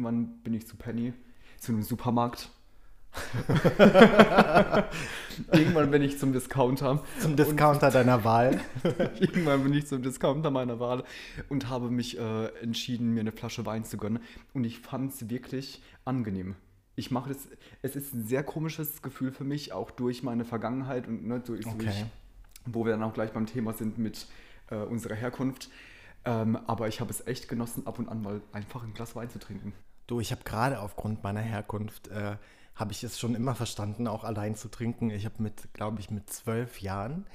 irgendwann bin ich zu Penny, zu einem Supermarkt. irgendwann bin ich zum Discounter. Zum Discounter deiner Wahl. irgendwann bin ich zum Discounter meiner Wahl und habe mich äh, entschieden, mir eine Flasche Wein zu gönnen. Und ich fand es wirklich angenehm. Ich mache das, es ist ein sehr komisches Gefühl für mich, auch durch meine Vergangenheit und ne, durch, Okay. durch, wo wir dann auch gleich beim Thema sind mit äh, unserer Herkunft. Ähm, aber ich habe es echt genossen, ab und an mal einfach ein Glas Wein zu trinken. Du, ich habe gerade aufgrund meiner Herkunft, äh, habe ich es schon immer verstanden, auch allein zu trinken. Ich habe mit, glaube ich, mit zwölf Jahren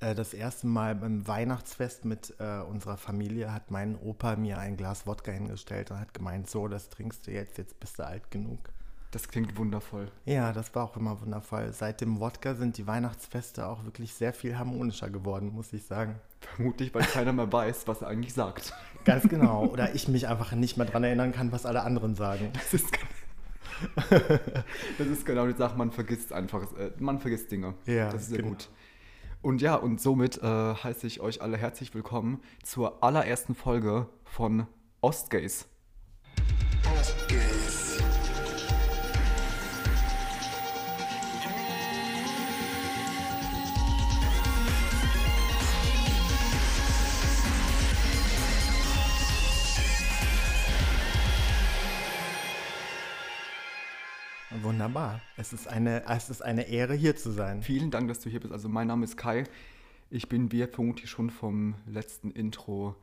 äh, das erste Mal beim Weihnachtsfest mit äh, unserer Familie hat mein Opa mir ein Glas Wodka hingestellt und hat gemeint, so, das trinkst du jetzt, jetzt bist du alt genug. Das klingt wundervoll. Ja, das war auch immer wundervoll. Seit dem Wodka sind die Weihnachtsfeste auch wirklich sehr viel harmonischer geworden, muss ich sagen. Vermutlich, weil keiner mehr weiß, was er eigentlich sagt. Ganz genau. Oder ich mich einfach nicht mehr daran erinnern kann, was alle anderen sagen. Das ist, das ist genau die Sache, man vergisst einfach, äh, man vergisst Dinge. Ja, das ist sehr genau. gut. Und ja, und somit äh, heiße ich euch alle herzlich willkommen zur allerersten Folge von Ostgays. Wunderbar. Es ist eine, es ist eine Ehre, hier zu sein. Vielen Dank, dass du hier bist. Also mein Name ist Kai. Ich bin, wie ihr vermutlich schon vom letzten Intro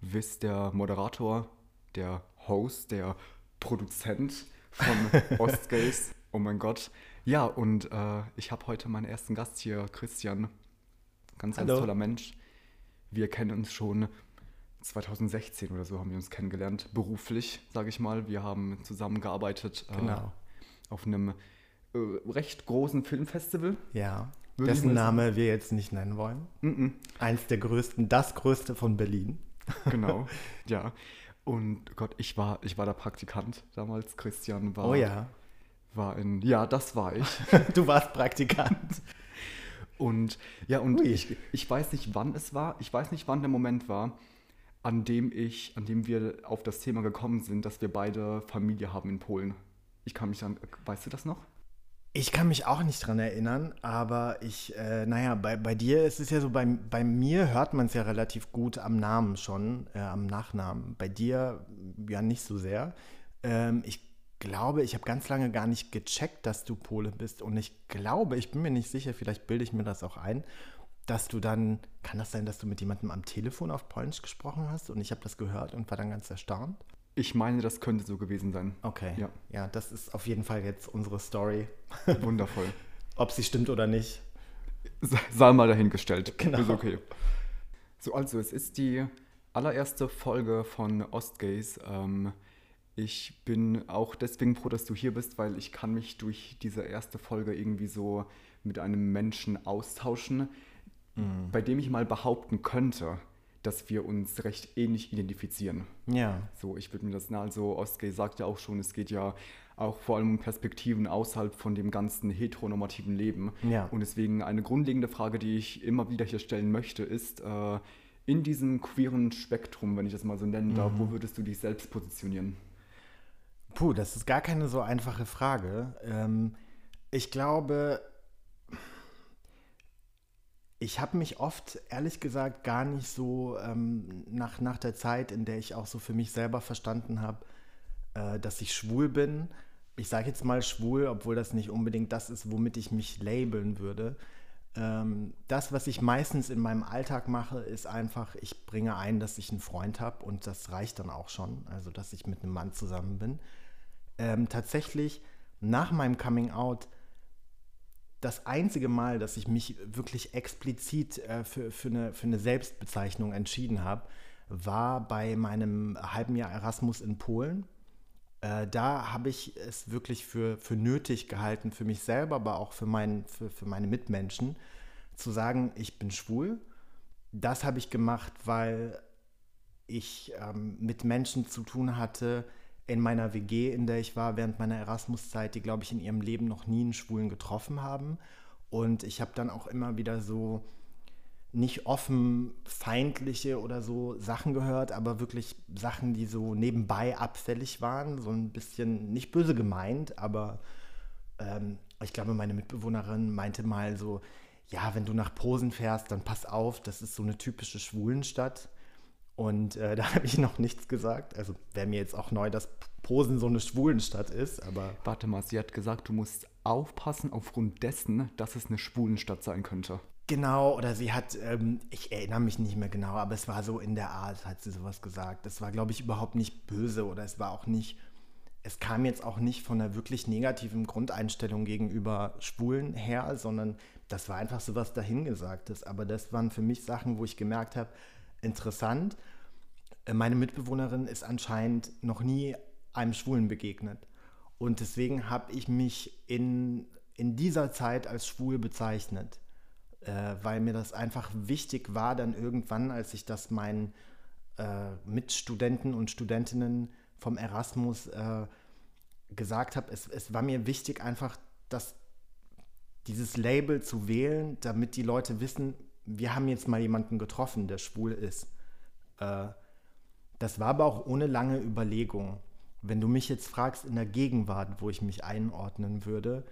wisst, der Moderator, der Host, der Produzent von Ostgays. Oh mein Gott. Ja, und äh, ich habe heute meinen ersten Gast hier, Christian. Ganz, ganz Hallo. toller Mensch. Wir kennen uns schon 2016 oder so haben wir uns kennengelernt, beruflich, sage ich mal. Wir haben zusammengearbeitet äh, Genau. Auf einem äh, recht großen Filmfestival. Ja. Dessen. Name wir jetzt nicht nennen wollen. Mhm. Eins der größten, das größte von Berlin. Genau, ja. Und Gott, ich war, ich war der Praktikant damals. Christian war, Oh ja. war in, ja, das war ich. Du warst Praktikant. Und ja, und Ui. ich, ich weiß nicht, wann es war. Ich weiß nicht, wann der Moment war, an dem ich, an dem wir auf das Thema gekommen sind, dass wir beide Familie haben in Polen. Ich kann mich dann, weißt du das noch? Ich kann mich auch nicht dran erinnern, aber ich, äh, naja, bei, bei dir ist es ja so, bei, bei mir hört man es ja relativ gut am Namen schon, äh, am Nachnamen. Bei dir ja nicht so sehr. Ähm, ich glaube, ich habe ganz lange gar nicht gecheckt, dass du Pole bist und ich glaube, ich bin mir nicht sicher, vielleicht bilde ich mir das auch ein, dass du dann, kann das sein, dass du mit jemandem am Telefon auf Polnisch gesprochen hast und ich habe das gehört und war dann ganz erstaunt? Ich meine, das könnte so gewesen sein. Okay. Ja. ja, das ist auf jeden Fall jetzt unsere Story. Wundervoll. Ob sie stimmt oder nicht. Sei mal dahingestellt. Genau. Ist okay. So, also es ist die allererste Folge von Ostgays. Ähm, ich bin auch deswegen froh, dass du hier bist, weil ich kann mich durch diese erste Folge irgendwie so mit einem Menschen austauschen, bei dem ich mal behaupten könnte, dass wir uns recht ähnlich identifizieren. Ja. So, ich würde mir das, na, also Ostgay sagt ja auch schon, es geht ja auch vor allem um Perspektiven außerhalb von dem ganzen heteronormativen Leben. Ja. Und deswegen eine grundlegende Frage, die ich immer wieder hier stellen möchte, ist, äh, in diesem queeren Spektrum, wenn ich das mal so nennen darf, Mhm. wo würdest du dich selbst positionieren? Puh, das ist gar keine so einfache Frage. Ähm, ich glaube, ich habe mich oft, ehrlich gesagt, gar nicht so ähm, nach, nach der Zeit, in der ich auch so für mich selber verstanden habe, äh, dass ich schwul bin. Ich sage jetzt mal schwul, obwohl das nicht unbedingt das ist, womit ich mich labeln würde. Ähm, das, was ich meistens in meinem Alltag mache, ist einfach, ich bringe ein, dass ich einen Freund habe und das reicht dann auch schon, also dass ich mit einem Mann zusammen bin. Ähm, tatsächlich nach meinem Coming Out das einzige Mal, dass ich mich wirklich explizit äh, für, für, eine, für eine Selbstbezeichnung entschieden habe, war bei meinem halben Jahr Erasmus in Polen. Äh, da habe ich es wirklich für, für nötig gehalten, für mich selber, aber auch für, mein, für, für meine Mitmenschen, zu sagen, ich bin schwul. Das habe ich gemacht, weil ich ähm, mit Menschen zu tun hatte in meiner WG, in der ich war während meiner Erasmus-Zeit, die, glaube ich, in ihrem Leben noch nie einen Schwulen getroffen haben. Und ich habe dann auch immer wieder so nicht offen feindliche oder so Sachen gehört, aber wirklich Sachen, die so nebenbei abfällig waren, so ein bisschen nicht böse gemeint, aber ähm, ich glaube, meine Mitbewohnerin meinte mal so, ja, wenn du nach Posen fährst, dann pass auf, das ist so eine typische Schwulenstadt. Und äh, da habe ich noch nichts gesagt. Also wäre mir jetzt auch neu, dass Posen so eine Schwulenstadt ist, aber. Warte mal, sie hat gesagt, du musst aufpassen aufgrund dessen, dass es eine Schwulenstadt sein könnte. Genau, oder sie hat, ähm, ich erinnere mich nicht mehr genau, aber es war so in der Art, hat sie sowas gesagt. Das war, glaube ich, überhaupt nicht böse oder es war auch nicht, es kam jetzt auch nicht von einer wirklich negativen Grundeinstellung gegenüber Schwulen her, sondern das war einfach so was dahingesagtes. Aber das waren für mich Sachen, wo ich gemerkt habe, interessant. Äh, meine Mitbewohnerin ist anscheinend noch nie einem Schwulen begegnet. Und deswegen habe ich mich in, in dieser Zeit als schwul bezeichnet äh, weil mir das einfach wichtig war, dann irgendwann, als ich das meinen äh, Mitstudenten und Studentinnen vom Erasmus äh, gesagt habe, es, es war mir wichtig, einfach das, dieses Label zu wählen, damit die Leute wissen, wir haben jetzt mal jemanden getroffen, der schwul ist. Äh, das war aber auch ohne lange Überlegung. Wenn du mich jetzt fragst in der Gegenwart, wo ich mich einordnen würde,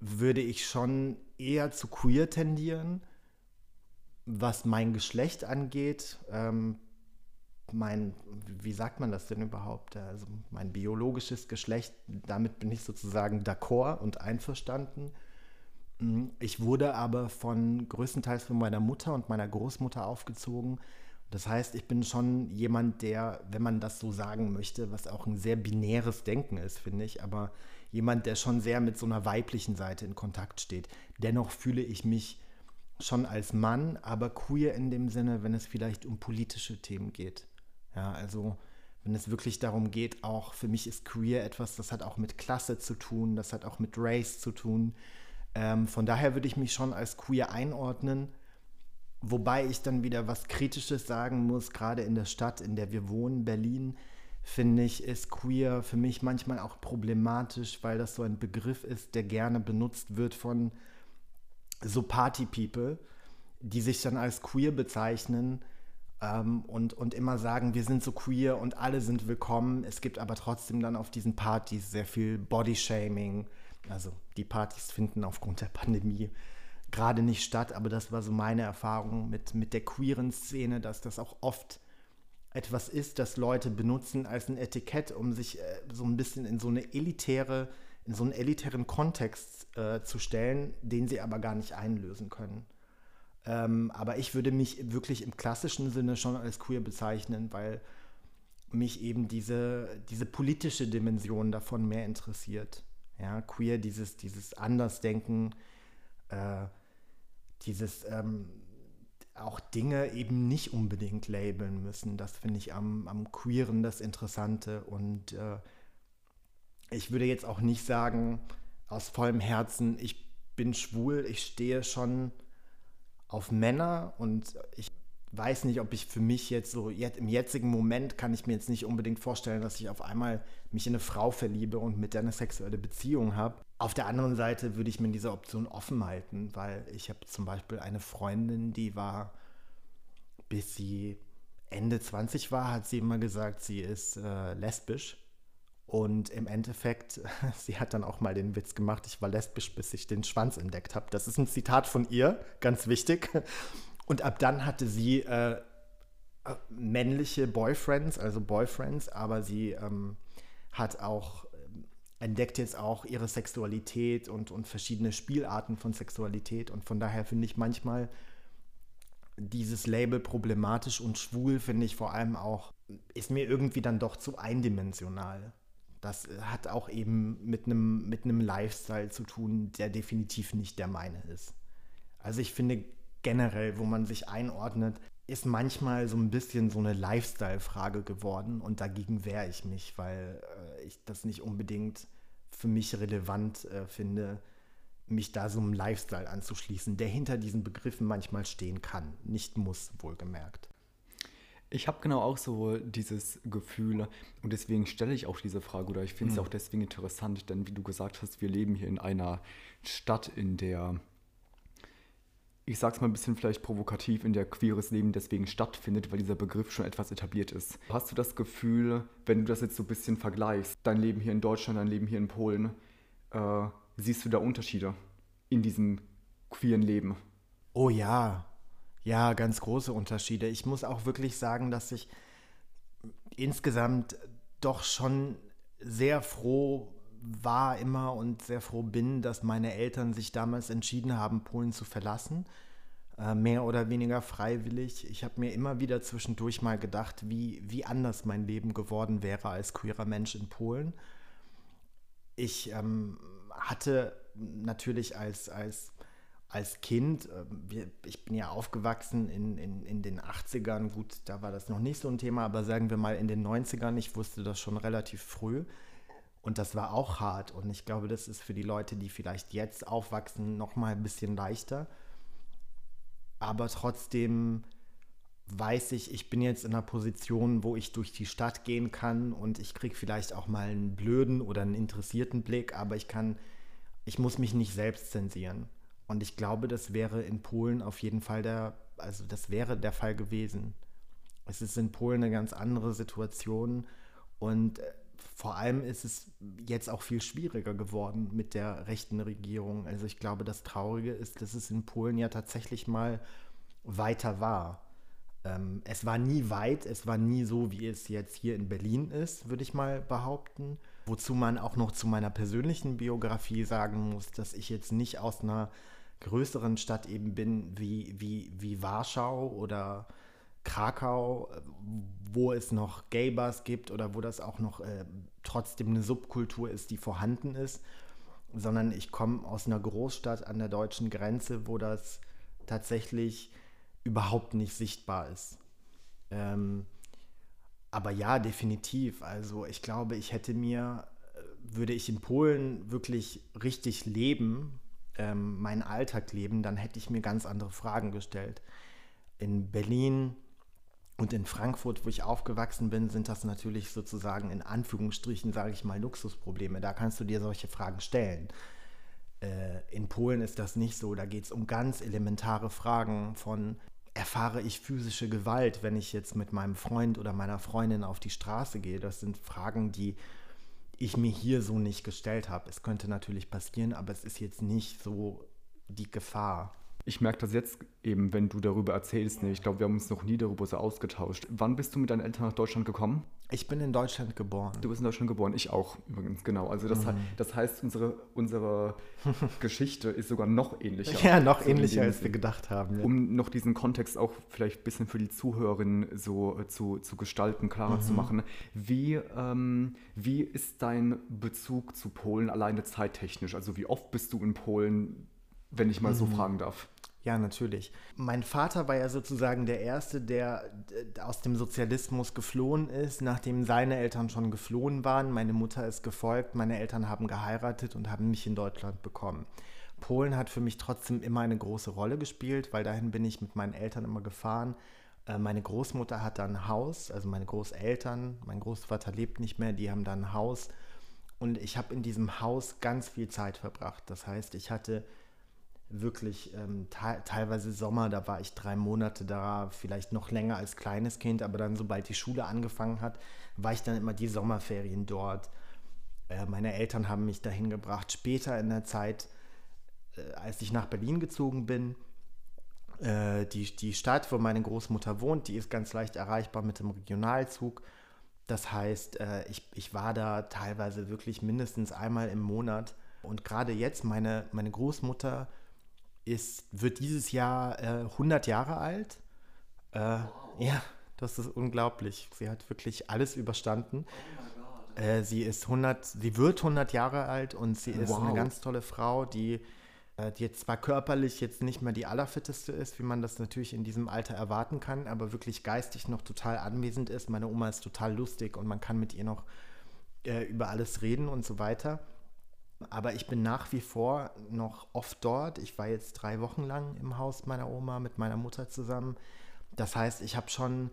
würde ich schon eher zu queer tendieren, was mein Geschlecht angeht. Ähm, mein, wie sagt man das denn überhaupt? Also mein biologisches Geschlecht, damit bin ich sozusagen d'accord und einverstanden. Mm, ich wurde aber von größtenteils von meiner Mutter und meiner Großmutter aufgezogen. Das heißt, ich bin schon jemand, der, wenn man das so sagen möchte, was auch ein sehr binäres Denken ist, finde ich, aber jemand, der schon sehr mit so einer weiblichen Seite in Kontakt steht. Dennoch fühle ich mich schon als Mann, aber queer in dem Sinne, wenn es vielleicht um politische Themen geht. Ja, also wenn es wirklich darum geht, auch für mich ist queer etwas, das hat auch mit Klasse zu tun, das hat auch mit Race zu tun. Ähm, von daher würde ich mich schon als queer einordnen, wobei ich dann wieder was Kritisches sagen muss, gerade in der Stadt, in der wir wohnen, Berlin finde ich, ist queer für mich manchmal auch problematisch, weil das so ein Begriff ist, der gerne benutzt wird von so Party-People, die sich dann als queer bezeichnen ähm, und, und immer sagen, wir sind so queer und alle sind willkommen. Es gibt aber trotzdem dann auf diesen Partys sehr viel Body-Shaming. Also die Partys finden aufgrund der Pandemie gerade nicht statt, aber das war so meine Erfahrung mit, mit der queeren Szene, dass das auch oft etwas ist, das Leute benutzen als ein Etikett, um sich äh, so ein bisschen in so eine elitäre, in so einen elitären Kontext äh, zu stellen, den sie aber gar nicht einlösen können. Ähm, aber ich würde mich wirklich im klassischen Sinne schon als queer bezeichnen, weil mich eben diese, diese politische Dimension davon mehr interessiert. Ja, queer, dieses, dieses Andersdenken, äh, dieses ähm, auch Dinge eben nicht unbedingt labeln müssen. Das finde ich am, am Queeren das Interessante. Und äh, ich würde jetzt auch nicht sagen, aus vollem Herzen, ich bin schwul, ich stehe schon auf Männer und ich weiß nicht, ob ich für mich jetzt so, jetzt, im jetzigen Moment kann ich mir jetzt nicht unbedingt vorstellen, dass ich auf einmal mich in eine Frau verliebe und mit der eine sexuelle Beziehung habe. Auf der anderen Seite würde ich mir diese Option offen halten, weil ich habe zum Beispiel eine Freundin, die war, bis sie Ende 20 war, hat sie immer gesagt, sie ist äh, lesbisch. Und im Endeffekt, sie hat dann auch mal den Witz gemacht, ich war lesbisch, bis ich den Schwanz entdeckt habe. Das ist ein Zitat von ihr, ganz wichtig. Und ab dann hatte sie äh, äh, männliche Boyfriends, also Boyfriends, aber sie ähm, hat auch ähm, entdeckt jetzt auch ihre Sexualität und, und verschiedene Spielarten von Sexualität. Und von daher finde ich manchmal dieses Label problematisch und schwul, finde ich vor allem auch, ist mir irgendwie dann doch zu eindimensional. Das hat auch eben mit einem mit Lifestyle zu tun, der definitiv nicht der meine ist. Also ich finde generell, wo man sich einordnet, ist manchmal so ein bisschen so eine Lifestyle-Frage geworden und dagegen wehre ich mich, weil äh, ich das nicht unbedingt für mich relevant äh, finde, mich da so einem Lifestyle anzuschließen, der hinter diesen Begriffen manchmal stehen kann, nicht muss, wohlgemerkt. Ich habe genau auch so dieses Gefühl und deswegen stelle ich auch diese Frage oder ich finde es mhm. auch deswegen interessant, denn wie du gesagt hast, wir leben hier in einer Stadt, in der ich sag's mal ein bisschen vielleicht provokativ, in der queeres Leben deswegen stattfindet, weil dieser Begriff schon etwas etabliert ist. Hast du das Gefühl, wenn du das jetzt so ein bisschen vergleichst, dein Leben hier in Deutschland, dein Leben hier in Polen, äh, siehst du da Unterschiede in diesem queeren Leben? Oh ja, ja, ganz große Unterschiede. Ich muss auch wirklich sagen, dass ich insgesamt doch schon sehr froh war immer und sehr froh bin, dass meine Eltern sich damals entschieden haben, Polen zu verlassen. Äh, mehr oder weniger freiwillig. Ich habe mir immer wieder zwischendurch mal gedacht, wie, wie anders mein Leben geworden wäre als queerer Mensch in Polen. Ich ähm, hatte natürlich als, als, als Kind, äh, ich bin ja aufgewachsen in, in, in den 80ern, gut, da war das noch nicht so ein Thema, aber sagen wir mal in den 90ern, ich wusste das schon relativ früh und das war auch hart. Und ich glaube, das ist für die Leute, die vielleicht jetzt aufwachsen, noch mal ein bisschen leichter. Aber trotzdem weiß ich, ich bin jetzt in einer Position, wo ich durch die Stadt gehen kann und ich kriege vielleicht auch mal einen blöden oder einen interessierten Blick, aber ich kann, ich muss mich nicht selbst zensieren. Und ich glaube, das wäre in Polen auf jeden Fall der, also das wäre der Fall gewesen. Es ist in Polen eine ganz andere Situation und äh, vor allem ist es jetzt auch viel schwieriger geworden mit der rechten Regierung. Also ich glaube, das Traurige ist, dass es in Polen ja tatsächlich mal weiter war. Ähm, es war nie weit, es war nie so, wie es jetzt hier in Berlin ist, würde ich mal behaupten. Wozu man auch noch zu meiner persönlichen Biografie sagen muss, dass ich jetzt nicht aus einer größeren Stadt eben bin wie, wie, wie Warschau oder Krakau, wo es noch Gay-Bars gibt oder wo das auch noch äh, trotzdem eine Subkultur ist, die vorhanden ist, sondern ich komme aus einer Großstadt an der deutschen Grenze, wo das tatsächlich überhaupt nicht sichtbar ist. Ähm, aber ja, definitiv. Also ich glaube, ich hätte mir, äh, würde ich in Polen wirklich richtig leben, ähm, meinen Alltag leben, dann hätte ich mir ganz andere Fragen gestellt. In Berlin und in Frankfurt, wo ich aufgewachsen bin, sind das natürlich sozusagen in Anführungsstrichen, sage ich mal, Luxusprobleme. Da kannst du dir solche Fragen stellen. Äh, in Polen ist das nicht so. Da geht es um ganz elementare Fragen von, erfahre ich physische Gewalt, wenn ich jetzt mit meinem Freund oder meiner Freundin auf die Straße gehe? Das sind Fragen, die ich mir hier so nicht gestellt habe. Es könnte natürlich passieren, aber es ist jetzt nicht so die Gefahr ich merke das jetzt eben, wenn du darüber erzählst. Ne? Ich glaube, wir haben uns noch nie darüber so ausgetauscht. Wann bist du mit deinen Eltern nach Deutschland gekommen? Ich bin in Deutschland geboren. Du bist in Deutschland geboren, ich auch übrigens, genau. Also das, mhm. das heißt, unsere, unsere Geschichte ist sogar noch ähnlicher. Ja, noch so ähnlicher, als wir gedacht haben. Ja. Um noch diesen Kontext auch vielleicht ein bisschen für die Zuhörerinnen so äh, zu, zu gestalten, klarer mhm. zu machen. Wie, ähm, wie ist dein Bezug zu Polen alleine zeittechnisch? Also wie oft bist du in Polen, wenn ich mal mhm. so fragen darf? Ja, natürlich. Mein Vater war ja sozusagen der Erste, der aus dem Sozialismus geflohen ist, nachdem seine Eltern schon geflohen waren. Meine Mutter ist gefolgt, meine Eltern haben geheiratet und haben mich in Deutschland bekommen. Polen hat für mich trotzdem immer eine große Rolle gespielt, weil dahin bin ich mit meinen Eltern immer gefahren. Äh, meine Großmutter hat da ein Haus, also meine Großeltern, mein Großvater lebt nicht mehr, die haben da ein Haus. Und ich habe in diesem Haus ganz viel Zeit verbracht. Das heißt, ich hatte wirklich ähm, te teilweise Sommer, da war ich drei Monate da, vielleicht noch länger als kleines Kind, aber dann, sobald die Schule angefangen hat, war ich dann immer die Sommerferien dort. Äh, meine Eltern haben mich dahin gebracht. Später in der Zeit, äh, als ich nach Berlin gezogen bin, äh, die, die Stadt, wo meine Großmutter wohnt, die ist ganz leicht erreichbar mit dem Regionalzug. Das heißt, äh, ich, ich war da teilweise wirklich mindestens einmal im Monat. Und gerade jetzt, meine, meine Großmutter ist, wird dieses Jahr äh, 100 Jahre alt. Äh, wow. Ja, das ist unglaublich. Sie hat wirklich alles überstanden. Oh äh, sie ist 100, sie wird 100 Jahre alt und sie ist wow. eine ganz tolle Frau, die, äh, die jetzt zwar körperlich jetzt nicht mehr die allerfitteste ist, wie man das natürlich in diesem Alter erwarten kann, aber wirklich geistig noch total anwesend ist. Meine Oma ist total lustig und man kann mit ihr noch äh, über alles reden und so weiter. Aber ich bin nach wie vor noch oft dort. Ich war jetzt drei Wochen lang im Haus meiner Oma mit meiner Mutter zusammen. Das heißt, ich habe schon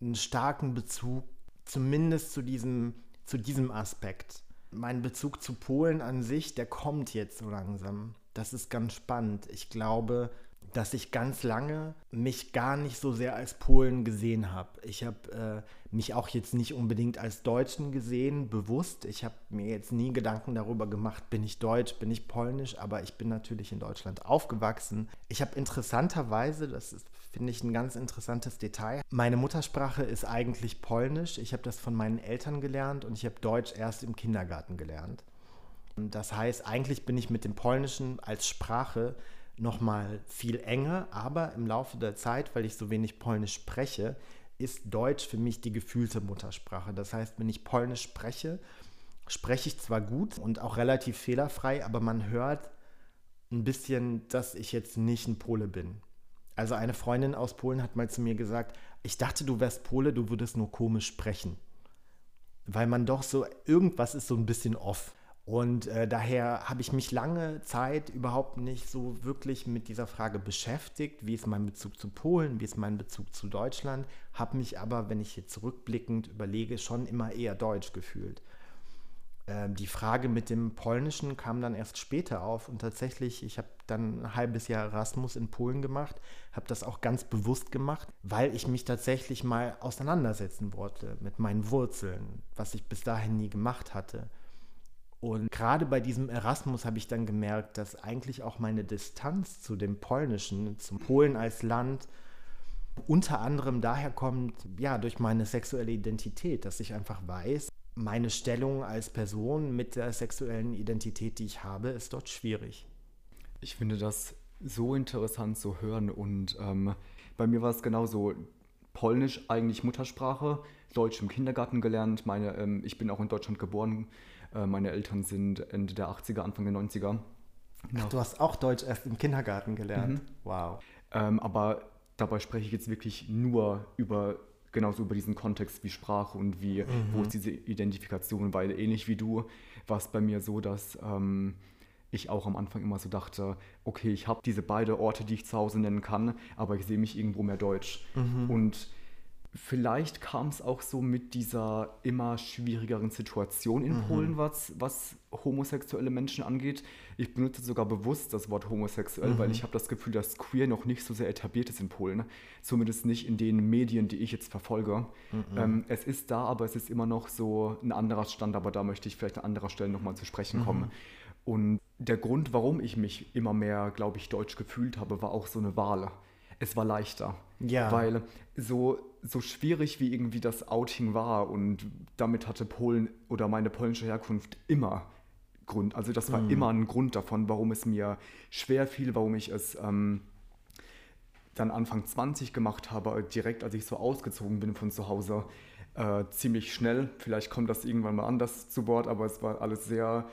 einen starken Bezug, zumindest zu diesem, zu diesem Aspekt. Mein Bezug zu Polen an sich, der kommt jetzt so langsam. Das ist ganz spannend. Ich glaube, dass ich ganz lange mich gar nicht so sehr als Polen gesehen habe. Ich habe äh, mich auch jetzt nicht unbedingt als Deutschen gesehen, bewusst. Ich habe mir jetzt nie Gedanken darüber gemacht, bin ich deutsch, bin ich polnisch, aber ich bin natürlich in Deutschland aufgewachsen. Ich habe interessanterweise, das ist, finde ich, ein ganz interessantes Detail, meine Muttersprache ist eigentlich polnisch. Ich habe das von meinen Eltern gelernt und ich habe Deutsch erst im Kindergarten gelernt. Das heißt, eigentlich bin ich mit dem Polnischen als Sprache nochmal viel enger, aber im Laufe der Zeit, weil ich so wenig Polnisch spreche, ist Deutsch für mich die gefühlte Muttersprache. Das heißt, wenn ich Polnisch spreche, spreche ich zwar gut und auch relativ fehlerfrei, aber man hört ein bisschen, dass ich jetzt nicht ein Pole bin. Also eine Freundin aus Polen hat mal zu mir gesagt, ich dachte, du wärst Pole, du würdest nur komisch sprechen. Weil man doch so, irgendwas ist so ein bisschen off. Und äh, daher habe ich mich lange Zeit überhaupt nicht so wirklich mit dieser Frage beschäftigt, wie ist mein Bezug zu Polen, wie ist mein Bezug zu Deutschland, habe mich aber, wenn ich jetzt zurückblickend überlege, schon immer eher deutsch gefühlt. Äh, die Frage mit dem Polnischen kam dann erst später auf und tatsächlich, ich habe dann ein halbes Jahr Erasmus in Polen gemacht, habe das auch ganz bewusst gemacht, weil ich mich tatsächlich mal auseinandersetzen wollte mit meinen Wurzeln, was ich bis dahin nie gemacht hatte. Und gerade bei diesem Erasmus habe ich dann gemerkt, dass eigentlich auch meine Distanz zu dem Polnischen, zum Polen als Land, unter anderem daher kommt, ja, durch meine sexuelle Identität, dass ich einfach weiß, meine Stellung als Person mit der sexuellen Identität, die ich habe, ist dort schwierig. Ich finde das so interessant zu hören und ähm, bei mir war es genauso. Polnisch eigentlich Muttersprache, Deutsch im Kindergarten gelernt. Meine, ähm, ich bin auch in Deutschland geboren, äh, meine Eltern sind Ende der 80er, Anfang der 90er. Ach, du hast auch Deutsch erst im Kindergarten gelernt. Mhm. Wow. Ähm, aber dabei spreche ich jetzt wirklich nur über genauso über diesen Kontext wie Sprache und wie, mhm. wo ist diese Identifikation, weil ähnlich wie du war es bei mir so, dass ähm, ich auch am Anfang immer so dachte, okay, ich habe diese beiden Orte, die ich zu Hause nennen kann, aber ich sehe mich irgendwo mehr deutsch. Mhm. Und vielleicht kam es auch so mit dieser immer schwierigeren Situation in mhm. Polen, was, was homosexuelle Menschen angeht. Ich benutze sogar bewusst das Wort homosexuell, mhm. weil ich habe das Gefühl, dass queer noch nicht so sehr etabliert ist in Polen. Zumindest nicht in den Medien, die ich jetzt verfolge. Mhm. Ähm, es ist da, aber es ist immer noch so ein anderer Stand, aber da möchte ich vielleicht an anderer Stelle nochmal zu sprechen mhm. kommen. Und der Grund, warum ich mich immer mehr, glaube ich, deutsch gefühlt habe, war auch so eine Wahl. Es war leichter. Ja. Weil so so schwierig wie irgendwie das Outing war und damit hatte Polen oder meine polnische Herkunft immer Grund. Also das war mhm. immer ein Grund davon, warum es mir schwer fiel, warum ich es ähm, dann Anfang 20 gemacht habe, direkt als ich so ausgezogen bin von zu Hause. Äh, ziemlich schnell, vielleicht kommt das irgendwann mal anders zu Wort, aber es war alles sehr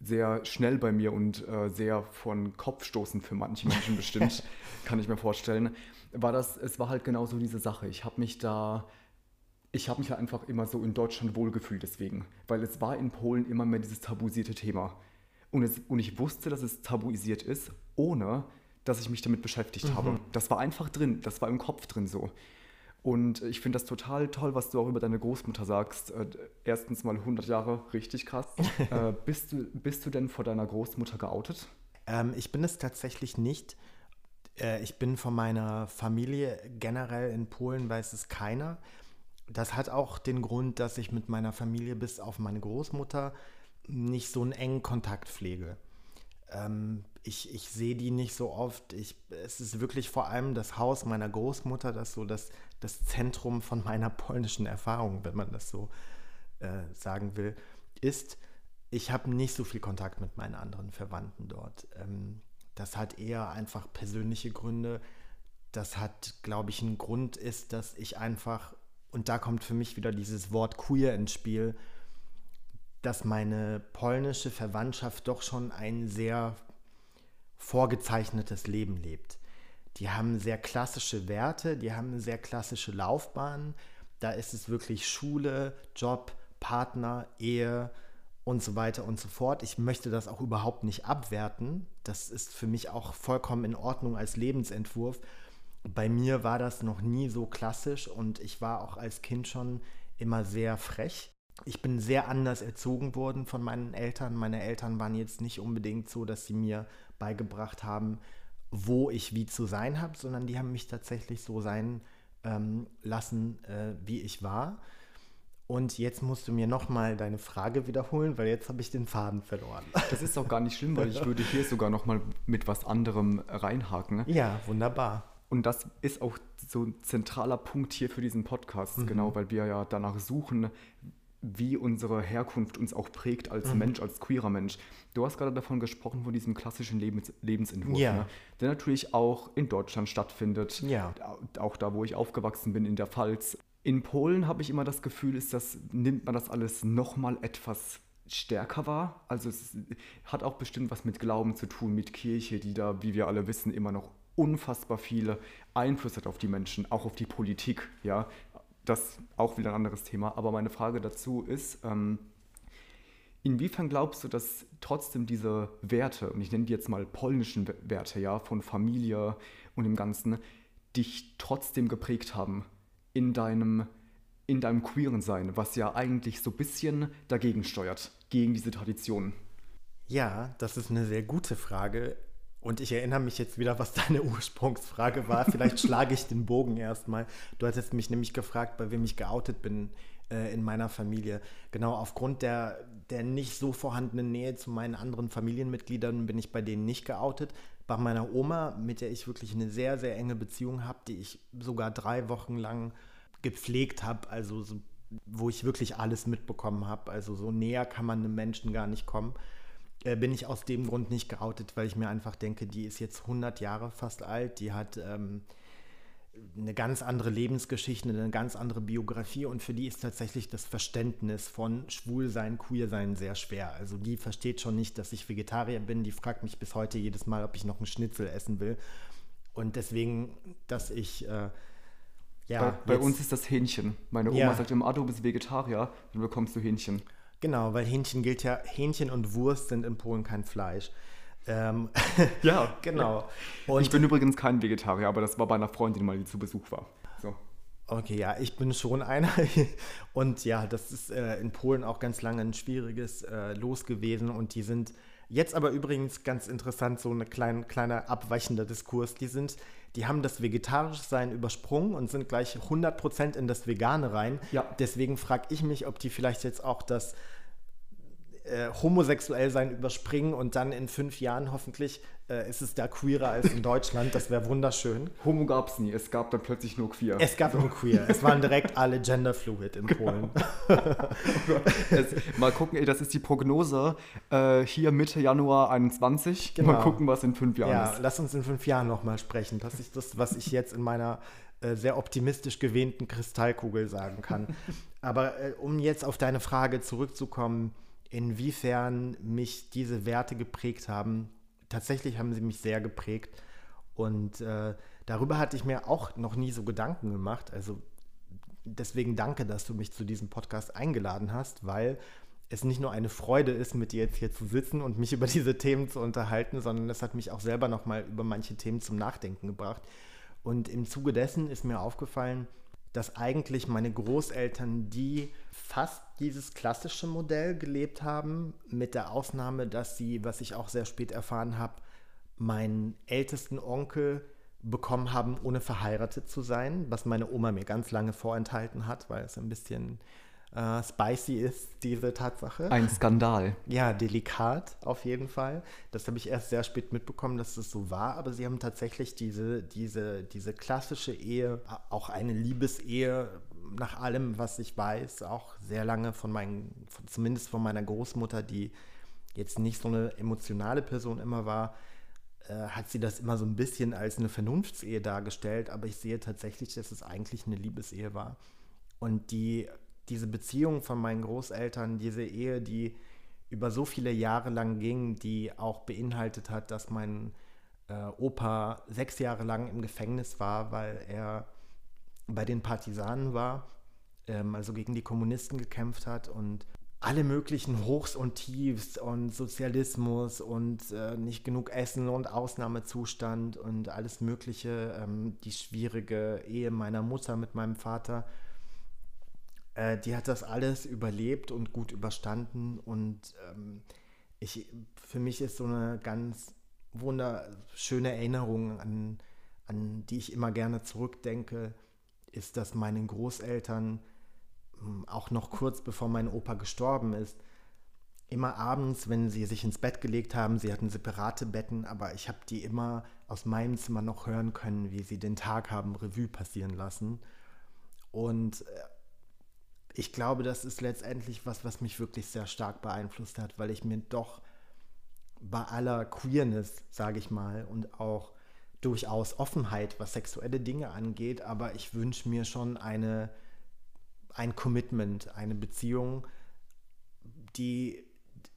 sehr schnell bei mir und äh, sehr von Kopfstoßen für manche Menschen bestimmt, kann ich mir vorstellen, war das, es war halt genau so diese Sache. Ich habe mich da, ich habe mich halt einfach immer so in Deutschland wohlgefühlt deswegen, weil es war in Polen immer mehr dieses tabuisierte Thema. Und, es, und ich wusste, dass es tabuisiert ist, ohne dass ich mich damit beschäftigt mhm. habe. Das war einfach drin, das war im Kopf drin so. Und ich finde das total toll, was du auch über deine Großmutter sagst. Äh, erstens mal 100 Jahre, richtig krass. äh, bist, du, bist du denn vor deiner Großmutter geoutet? Ähm, ich bin es tatsächlich nicht. Äh, ich bin von meiner Familie generell in Polen, weiß es keiner. Das hat auch den Grund, dass ich mit meiner Familie bis auf meine Großmutter nicht so einen engen Kontakt pflege. Ähm, ich, ich sehe die nicht so oft. Ich, es ist wirklich vor allem das Haus meiner Großmutter, das so das, das Zentrum von meiner polnischen Erfahrung, wenn man das so äh, sagen will, ist. Ich habe nicht so viel Kontakt mit meinen anderen Verwandten dort. Ähm, das hat eher einfach persönliche Gründe. Das hat, glaube ich, einen Grund ist, dass ich einfach, und da kommt für mich wieder dieses Wort queer ins Spiel, dass meine polnische Verwandtschaft doch schon ein sehr vorgezeichnetes Leben lebt. Die haben sehr klassische Werte, die haben sehr klassische Laufbahn. Da ist es wirklich Schule, Job, Partner, Ehe und so weiter und so fort. Ich möchte das auch überhaupt nicht abwerten. Das ist für mich auch vollkommen in Ordnung als Lebensentwurf. Bei mir war das noch nie so klassisch und ich war auch als Kind schon immer sehr frech ich bin sehr anders erzogen worden von meinen Eltern. Meine Eltern waren jetzt nicht unbedingt so, dass sie mir beigebracht haben, wo ich wie zu sein habe, sondern die haben mich tatsächlich so sein ähm, lassen, äh, wie ich war. Und jetzt musst du mir nochmal deine Frage wiederholen, weil jetzt habe ich den Faden verloren. Das ist auch gar nicht schlimm, weil ich würde hier sogar nochmal mit was anderem reinhaken. Ja, wunderbar. Und das ist auch so ein zentraler Punkt hier für diesen Podcast, mhm. genau, weil wir ja danach suchen, wie unsere Herkunft uns auch prägt als mhm. Mensch, als queerer Mensch. Du hast gerade davon gesprochen, von diesem klassischen Lebens Lebensentwurf, ja. ne? der natürlich auch in Deutschland stattfindet. Ja. Auch da, wo ich aufgewachsen bin, in der Pfalz. In Polen habe ich immer das Gefühl, ist das, nimmt man das alles nochmal etwas stärker wahr. Also es hat auch bestimmt was mit Glauben zu tun, mit Kirche, die da, wie wir alle wissen, immer noch unfassbar viele Einfluss hat auf die Menschen, auch auf die Politik. Ja, das auch wieder ein anderes Thema. Aber meine Frage dazu ist, ähm, inwiefern glaubst du, dass trotzdem diese Werte, und ich nenne die jetzt mal polnischen Werte, ja, von Familie und dem Ganzen, dich trotzdem geprägt haben? In deinem, in deinem queeren Sein, was ja eigentlich so ein bisschen dagegen steuert, gegen diese Traditionen? Ja, das ist eine sehr gute Frage. Und ich erinnere mich jetzt wieder, was deine Ursprungsfrage war. Vielleicht schlage ich den Bogen erstmal. Du hattest mich nämlich gefragt, bei wem ich geoutet bin äh, in meiner Familie. Genau aufgrund der, der nicht so vorhandenen Nähe zu meinen anderen Familienmitgliedern bin ich bei denen nicht geoutet. Bei meiner Oma, mit der ich wirklich eine sehr, sehr enge Beziehung habe, die ich sogar drei Wochen lang gepflegt habe, also so, wo ich wirklich alles mitbekommen habe. Also so näher kann man einem Menschen gar nicht kommen. Äh, bin ich aus dem Grund nicht geoutet, weil ich mir einfach denke, die ist jetzt 100 Jahre fast alt, die hat ähm, eine ganz andere Lebensgeschichte, eine ganz andere Biografie und für die ist tatsächlich das Verständnis von Schwulsein, Queersein sehr schwer. Also die versteht schon nicht, dass ich Vegetarier bin, die fragt mich bis heute jedes Mal, ob ich noch einen Schnitzel essen will. Und deswegen, dass ich äh, ja, bei, bei uns ist das Hähnchen. Meine Oma ja. sagt immer, ah, du bist Vegetarier, dann bekommst du Hähnchen. Genau, weil Hähnchen gilt ja, Hähnchen und Wurst sind in Polen kein Fleisch. Ähm, ja, genau. Und ich bin übrigens kein Vegetarier, aber das war bei einer Freundin mal, die zu Besuch war. So. Okay, ja, ich bin schon einer. Und ja, das ist äh, in Polen auch ganz lange ein schwieriges äh, Los gewesen. Und die sind jetzt aber übrigens ganz interessant, so ein klein, kleiner abweichender Diskurs. Die sind die haben das vegetarische Sein übersprungen und sind gleich 100% in das Vegane rein. Ja. Deswegen frage ich mich, ob die vielleicht jetzt auch das äh, homosexuell sein überspringen und dann in fünf Jahren hoffentlich äh, ist es da queerer als in Deutschland. Das wäre wunderschön. Homo gab es nie, es gab dann plötzlich nur queer. Es gab nur queer. Es waren direkt alle genderfluid in genau. Polen. mal gucken, ey, das ist die Prognose äh, hier Mitte Januar 21. Genau. Mal gucken, was in fünf Jahren ja, ist. Ja, lass uns in fünf Jahren nochmal sprechen. Das ist das, was ich jetzt in meiner äh, sehr optimistisch gewähnten Kristallkugel sagen kann. Aber äh, um jetzt auf deine Frage zurückzukommen, inwiefern mich diese Werte geprägt haben. Tatsächlich haben sie mich sehr geprägt und äh, darüber hatte ich mir auch noch nie so Gedanken gemacht. Also deswegen danke, dass du mich zu diesem Podcast eingeladen hast, weil es nicht nur eine Freude ist, mit dir jetzt hier zu sitzen und mich über diese Themen zu unterhalten, sondern es hat mich auch selber nochmal über manche Themen zum Nachdenken gebracht. Und im Zuge dessen ist mir aufgefallen, dass eigentlich meine Großeltern, die fast dieses klassische Modell gelebt haben, mit der Ausnahme, dass sie, was ich auch sehr spät erfahren habe, meinen ältesten Onkel bekommen haben, ohne verheiratet zu sein, was meine Oma mir ganz lange vorenthalten hat, weil es ein bisschen äh, spicy ist, diese Tatsache. Ein Skandal. Ja, delikat auf jeden Fall. Das habe ich erst sehr spät mitbekommen, dass das so war, aber sie haben tatsächlich diese, diese, diese klassische Ehe, auch eine Liebesehe, nach allem, was ich weiß, auch sehr lange von meinen, zumindest von meiner Großmutter, die jetzt nicht so eine emotionale Person immer war, äh, hat sie das immer so ein bisschen als eine Vernunftsehe dargestellt, aber ich sehe tatsächlich, dass es eigentlich eine Liebesehe war. Und die diese Beziehung von meinen Großeltern, diese Ehe, die über so viele Jahre lang ging, die auch beinhaltet hat, dass mein äh, Opa sechs Jahre lang im Gefängnis war, weil er bei den Partisanen war, ähm, also gegen die Kommunisten gekämpft hat und alle möglichen Hochs und Tiefs und Sozialismus und äh, nicht genug Essen und Ausnahmezustand und alles Mögliche, ähm, die schwierige Ehe meiner Mutter mit meinem Vater äh, die hat das alles überlebt und gut überstanden. Und ähm, ich, für mich ist so eine ganz wunderschöne Erinnerung, an, an die ich immer gerne zurückdenke, ist, dass meine Großeltern hm, auch noch kurz bevor mein Opa gestorben ist, immer abends, wenn sie sich ins Bett gelegt haben, sie hatten separate Betten, aber ich habe die immer aus meinem Zimmer noch hören können, wie sie den Tag haben Revue passieren lassen. Und äh, ich glaube, das ist letztendlich was, was mich wirklich sehr stark beeinflusst hat, weil ich mir doch bei aller Queerness, sage ich mal, und auch durchaus Offenheit, was sexuelle Dinge angeht, aber ich wünsche mir schon eine, ein Commitment, eine Beziehung, die,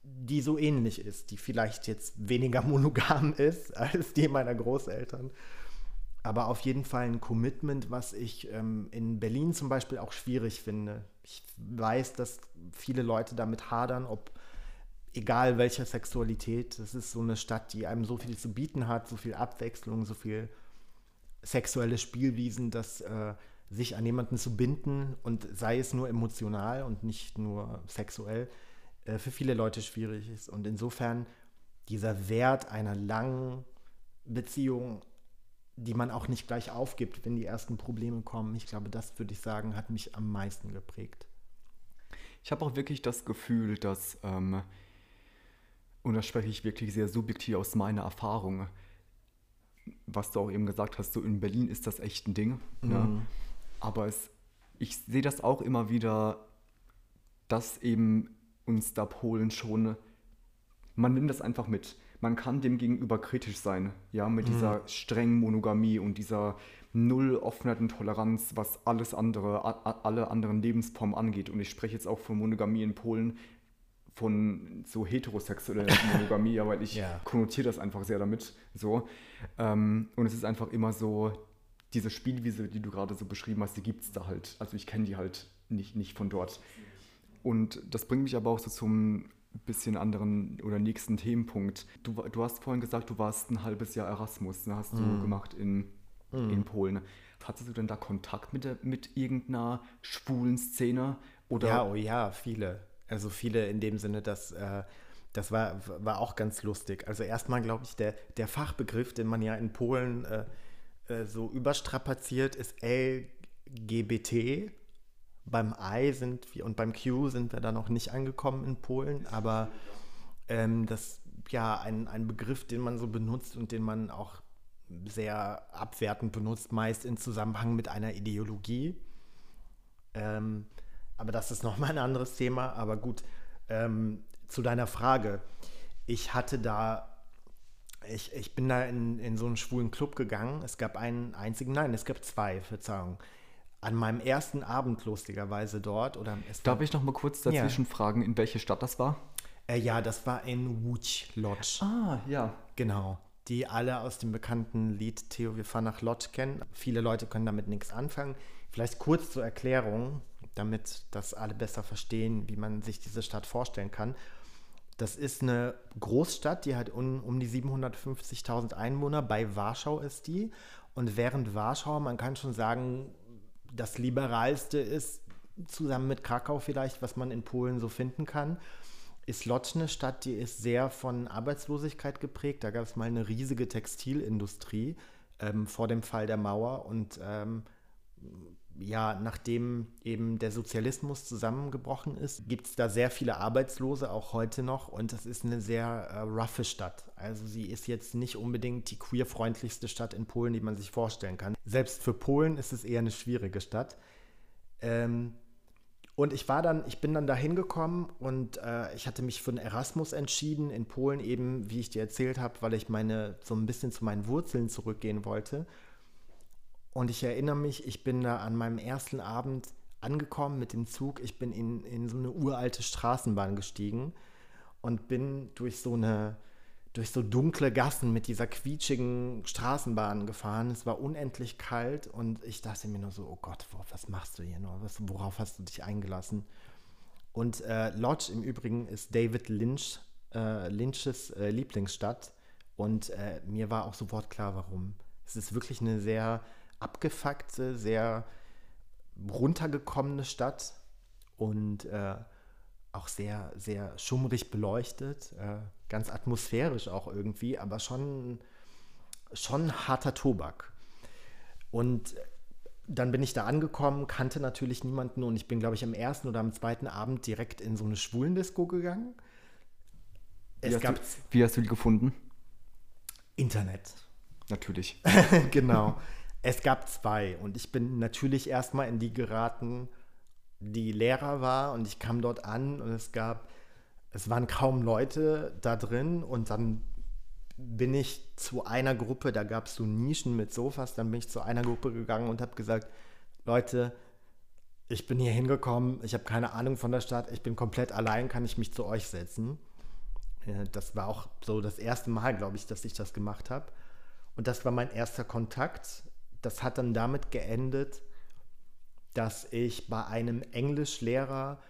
die so ähnlich ist, die vielleicht jetzt weniger monogam ist als die meiner Großeltern, aber auf jeden Fall ein Commitment, was ich ähm, in Berlin zum Beispiel auch schwierig finde. Ich weiß, dass viele Leute damit hadern, ob egal welcher Sexualität, das ist so eine Stadt, die einem so viel zu bieten hat, so viel Abwechslung, so viel sexuelle Spielwiesen, dass äh, sich an jemanden zu binden und sei es nur emotional und nicht nur sexuell, äh, für viele Leute schwierig ist. Und insofern dieser Wert einer langen Beziehung, die man auch nicht gleich aufgibt, wenn die ersten Probleme kommen, ich glaube, das würde ich sagen, hat mich am meisten geprägt. Ich habe auch wirklich das Gefühl, dass ähm, und das spreche ich wirklich sehr subjektiv aus meiner Erfahrung, was du auch eben gesagt hast, so in Berlin ist das echt ein Ding. Ne? Mhm. Ne? Aber es, ich sehe das auch immer wieder, dass eben uns da Polen schon, man nimmt das einfach mit. Man kann dem gegenüber kritisch sein, ja, mit mhm. dieser strengen Monogamie und dieser null Offenheit und Toleranz, was alles andere, alle anderen Lebensformen angeht. Und ich spreche jetzt auch von Monogamie in Polen, von so heterosexueller Monogamie, ja, weil ich ja. konnotiere das einfach sehr damit. So. Ähm, und es ist einfach immer so, diese Spielwiese, die du gerade so beschrieben hast, die gibt es da halt. Also ich kenne die halt nicht, nicht von dort. Und das bringt mich aber auch so zum bisschen anderen oder nächsten Themenpunkt. Du, du hast vorhin gesagt, du warst ein halbes Jahr Erasmus, ne, hast du mm. gemacht in, mm. in Polen. Hattest du denn da Kontakt mit, der, mit irgendeiner schwulen Szene? Oder? Ja, oh ja, viele. Also viele in dem Sinne, dass äh, das war, war auch ganz lustig. Also erstmal glaube ich, der, der Fachbegriff, den man ja in Polen äh, äh, so überstrapaziert, ist LGBT. Beim I sind wir und beim Q sind wir da noch nicht angekommen in Polen, aber ähm, das ja ein, ein Begriff, den man so benutzt und den man auch sehr abwertend benutzt, meist in Zusammenhang mit einer Ideologie. Ähm, aber das ist nochmal ein anderes Thema. Aber gut, ähm, zu deiner Frage. Ich hatte da, ich, ich bin da in, in so einen schwulen Club gegangen. Es gab einen einzigen, nein, es gab zwei, Verzeihung. An meinem ersten Abend lustigerweise dort. Oder Darf ich noch mal kurz dazwischen ja. fragen, in welche Stadt das war? Äh, ja, das war in Łódź, Lodz. Ah, ja. Genau. Die alle aus dem bekannten Lied Theo, wir fahren nach Lodz kennen. Viele Leute können damit nichts anfangen. Vielleicht kurz zur Erklärung damit das alle besser verstehen, wie man sich diese Stadt vorstellen kann. Das ist eine Großstadt, die hat um, um die 750.000 Einwohner. Bei Warschau ist die. Und während Warschau, man kann schon sagen, das liberalste ist, zusammen mit Krakau vielleicht, was man in Polen so finden kann, ist Lodz eine Stadt, die ist sehr von Arbeitslosigkeit geprägt. Da gab es mal eine riesige Textilindustrie ähm, vor dem Fall der Mauer und ähm, ja, nachdem eben der Sozialismus zusammengebrochen ist, gibt es da sehr viele Arbeitslose, auch heute noch. Und das ist eine sehr äh, roughe Stadt. Also sie ist jetzt nicht unbedingt die queerfreundlichste Stadt in Polen, die man sich vorstellen kann. Selbst für Polen ist es eher eine schwierige Stadt. Ähm, und ich war dann, ich bin dann da hingekommen und äh, ich hatte mich für einen Erasmus entschieden in Polen, eben wie ich dir erzählt habe, weil ich meine so ein bisschen zu meinen Wurzeln zurückgehen wollte. Und ich erinnere mich, ich bin da an meinem ersten Abend angekommen mit dem Zug. Ich bin in, in so eine uralte Straßenbahn gestiegen und bin durch so eine durch so dunkle Gassen mit dieser quietschigen Straßenbahn gefahren. Es war unendlich kalt und ich dachte mir nur so, oh Gott, was machst du hier nur? worauf hast du dich eingelassen? Und äh, Lodge im Übrigen ist David Lynch, äh, Lynches äh, Lieblingsstadt und äh, mir war auch sofort klar, warum. Es ist wirklich eine sehr abgefuckte, sehr runtergekommene Stadt. Und äh, auch sehr, sehr schummrig beleuchtet, äh, ganz atmosphärisch auch irgendwie, aber schon, schon harter Tobak. Und dann bin ich da angekommen, kannte natürlich niemanden und ich bin, glaube ich, am ersten oder am zweiten Abend direkt in so eine Schwulendisco gegangen. Wie hast, du, wie hast du die gefunden? Internet. Natürlich. genau. Es gab zwei und ich bin natürlich erstmal in die geraten, die Lehrer war und ich kam dort an und es gab, es waren kaum Leute da drin und dann bin ich zu einer Gruppe, da gab es so Nischen mit Sofas, dann bin ich zu einer Gruppe gegangen und habe gesagt, Leute, ich bin hier hingekommen, ich habe keine Ahnung von der Stadt, ich bin komplett allein, kann ich mich zu euch setzen? Das war auch so das erste Mal, glaube ich, dass ich das gemacht habe. Und das war mein erster Kontakt. Das hat dann damit geendet, dass ich bei einem Englischlehrer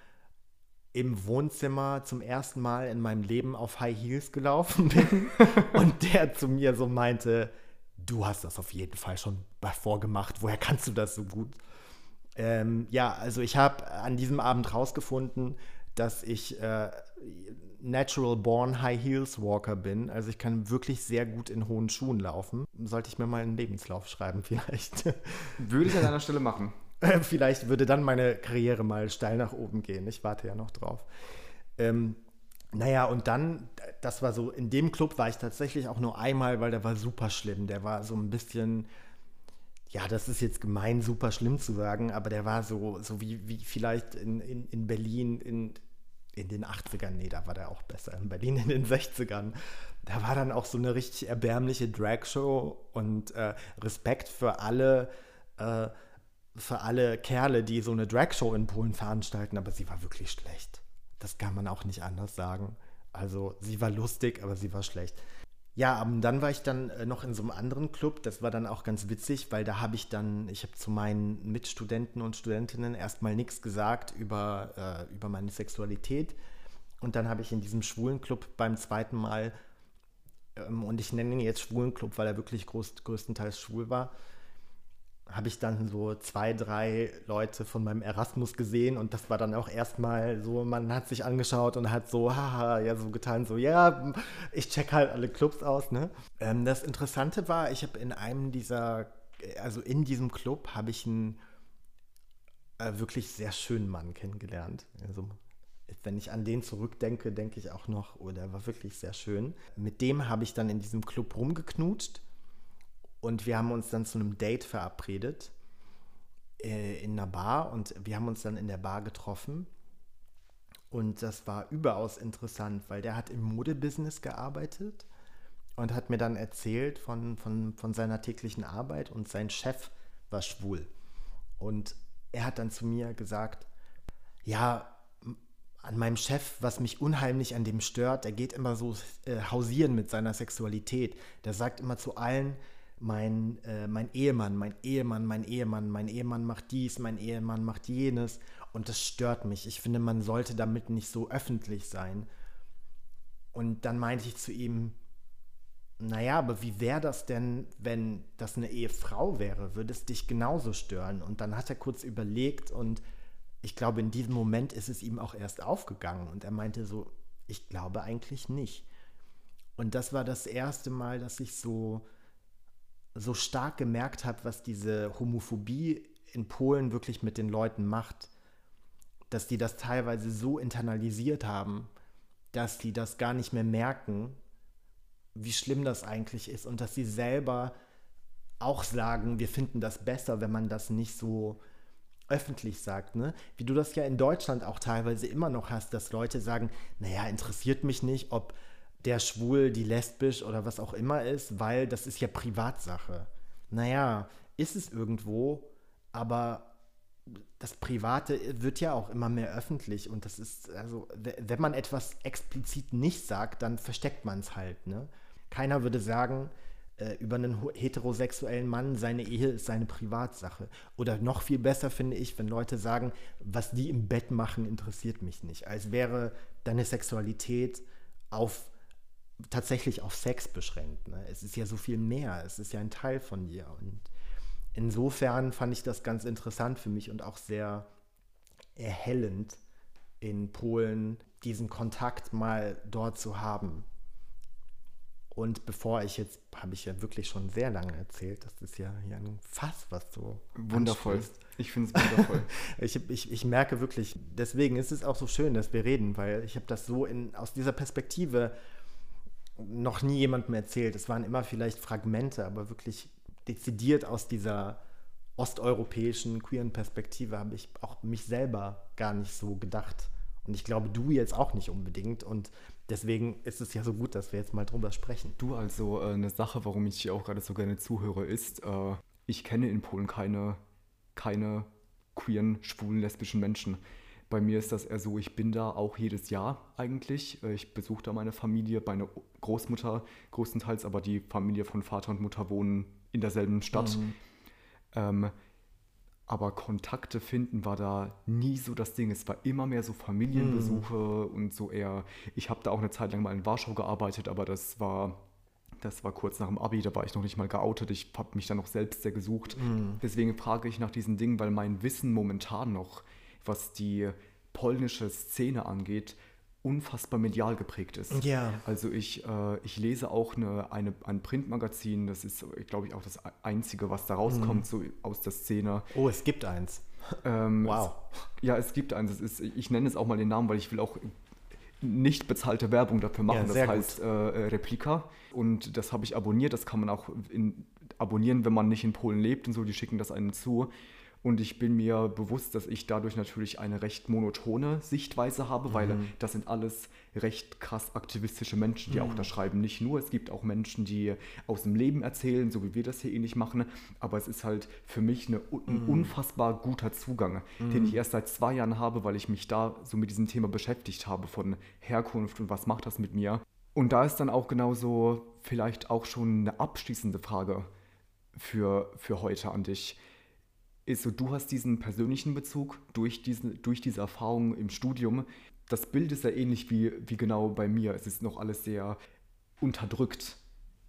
im Wohnzimmer zum ersten Mal in meinem Leben auf High Heels gelaufen bin und der zu mir so meinte, du hast das auf jeden Fall schon vorgemacht, woher kannst du das so gut? Ähm, ja, also ich habe an diesem Abend rausgefunden, dass ich äh, Natural Born High Heels Walker bin. Also ich kann wirklich sehr gut in hohen Schuhen laufen. Sollte ich mir mal einen Lebenslauf schreiben vielleicht. Würde ich an deiner Stelle machen. Vielleicht würde dann meine Karriere mal steil nach oben gehen. Ich warte ja noch drauf. Ähm, naja, und dann, das war so, in dem Club war ich tatsächlich auch nur einmal, weil der war super schlimm. Der war so ein bisschen, ja, das ist jetzt gemein, super schlimm zu sagen, aber der war so, so wie, wie vielleicht in, in, in Berlin in, in den 80ern, nee, da war der auch besser, in Berlin in den 60ern. Da war dann auch so eine richtig erbärmliche Dragshow und äh, Respekt für alle. Äh, für alle Kerle, die so eine Dragshow in Polen veranstalten, aber sie war wirklich schlecht. Das kann man auch nicht anders sagen. Also sie war lustig, aber sie war schlecht. Ja, aber dann war ich dann äh, noch in so einem anderen Club. Das war dann auch ganz witzig, weil da habe ich dann, ich habe zu meinen Mitstudenten und Studentinnen erstmal nichts gesagt über, äh, über meine Sexualität. Und dann habe ich in diesem schwulen Club beim zweiten Mal, ähm, und ich nenne ihn jetzt schwulen Club, weil er wirklich groß, größtenteils schwul war, habe ich dann so zwei, drei Leute von meinem Erasmus gesehen und das war dann auch erstmal so, man hat sich angeschaut und hat so, haha, ja, so getan, so, ja, ich check halt alle Clubs aus, ne? Ähm, das Interessante war, ich habe in einem dieser, also in diesem Club habe ich einen äh, wirklich sehr schönen Mann kennengelernt. Also, wenn ich an den zurückdenke, denke ich auch noch, oh, der war wirklich sehr schön. Mit dem habe ich dann in diesem Club rumgeknutscht und wir haben uns dann zu einem Date verabredet äh, in einer Bar und wir haben uns dann in der Bar getroffen. Und das war überaus interessant, weil der hat im Modebusiness gearbeitet und hat mir dann erzählt von, von, von seiner täglichen Arbeit und sein Chef war schwul. Und er hat dann zu mir gesagt, ja, an meinem Chef, was mich unheimlich an dem stört, der geht immer so äh, hausieren mit seiner Sexualität. Der sagt immer zu allen, mein, äh, mein Ehemann, mein Ehemann, mein Ehemann, mein Ehemann macht dies, mein Ehemann macht jenes und das stört mich. Ich finde, man sollte damit nicht so öffentlich sein. Und dann meinte ich zu ihm, naja, aber wie wäre das denn, wenn das eine Ehefrau wäre? Würde es dich genauso stören? Und dann hat er kurz überlegt und ich glaube, in diesem Moment ist es ihm auch erst aufgegangen und er meinte so, ich glaube eigentlich nicht. Und das war das erste Mal, dass ich so so stark gemerkt habe, was diese Homophobie in Polen wirklich mit den Leuten macht, dass die das teilweise so internalisiert haben, dass die das gar nicht mehr merken, wie schlimm das eigentlich ist und dass sie selber auch sagen, wir finden das besser, wenn man das nicht so öffentlich sagt, ne? Wie du das ja in Deutschland auch teilweise immer noch hast, dass Leute sagen, naja, interessiert mich nicht, ob der schwul, die lesbisch oder was auch immer ist, weil das ist ja Privatsache. Naja, ist es irgendwo, aber das Private wird ja auch immer mehr öffentlich und das ist, also, wenn man etwas explizit nicht sagt, dann versteckt man es halt, ne? Keiner würde sagen, äh, über einen heterosexuellen Mann, seine Ehe ist seine Privatsache. Oder noch viel besser finde ich, wenn Leute sagen, was die im Bett machen, interessiert mich nicht. Als wäre deine Sexualität auf tatsächlich auf Sex beschränkt. Ne? Es ist ja so viel mehr, es ist ja ein Teil von dir. Und insofern fand ich das ganz interessant für mich und auch sehr erhellend, in Polen, diesen Kontakt mal dort zu haben. Und bevor ich jetzt, habe ich ja wirklich schon sehr lange erzählt, das ist ja hier ein Fass, was so. Wundervoll. anstößt. Ich finde es wundervoll. Ich, ich, ich merke wirklich, deswegen ist es auch so schön, dass wir reden, weil ich habe das so in, aus dieser Perspektive noch nie jemandem erzählt. Es waren immer vielleicht Fragmente, aber wirklich dezidiert aus dieser osteuropäischen, queeren Perspektive habe ich auch mich selber gar nicht so gedacht. Und ich glaube, du jetzt auch nicht unbedingt. Und deswegen ist es ja so gut, dass wir jetzt mal drüber sprechen. Du, also äh, eine Sache, warum ich auch gerade so gerne zuhöre, ist, äh, ich kenne in Polen keine, keine queeren, schwulen, lesbischen Menschen. Bei mir ist das eher so, ich bin da auch jedes Jahr eigentlich. Äh, Ich besuche da meine Familie, meine Großmutter größtenteils, aber die Familie von Vater und Mutter wohnen in derselben Stadt. Ähm, aber Kontakte finden war da nie so das Ding. Es war immer mehr so Familienbesuche und so eher. Ich habe da auch eine Zeit lang mal in Warschau gearbeitet, aber das war, das war kurz nach dem Abi, da war ich noch nicht mal geoutet. Ich habe mich dann noch selbst sehr gesucht. Deswegen frage ich nach diesen Dingen, weil mein Wissen momentan noch, was die polnische Szene angeht, unfassbar medial geprägt ist. Ja. Also ich, äh, ich lese auch eine, eine, ein Printmagazin, das ist, glaube ich, auch das Einzige, was da rauskommt, so aus der Szene. Oh, es gibt eins. Ähm, Wow. Es, ja, es gibt eins. Es ist, ich nenne es auch mal den Namen, weil ich will auch nicht bezahlte Werbung dafür machen. Ja, das heißt äh, äh, Replika. Und das habe ich abonniert. Das kann man auch in, abonnieren, wenn man nicht in Polen lebt und so. Die schicken das einem zu. Und ich bin mir bewusst, dass ich dadurch natürlich eine recht monotone Sichtweise habe, weil Mhm. das sind alles recht krass aktivistische Menschen, die auch da schreiben. Nicht nur, es gibt auch Menschen, die aus dem Leben erzählen, so wie wir das hier ähnlich machen. Aber es ist halt für mich eine, un- Mhm. ein unfassbar guter Zugang, den ich erst seit zwei Jahren habe, weil ich mich da so mit diesem Thema beschäftigt habe von Herkunft und was macht das mit mir. Und da ist dann auch genauso vielleicht auch schon eine abschließende Frage für, für heute an dich. Ist so, du hast diesen persönlichen Bezug durch, diesen, durch diese Erfahrung im Studium. Das Bild ist ja ähnlich wie, wie genau bei mir. Es ist noch alles sehr unterdrückt,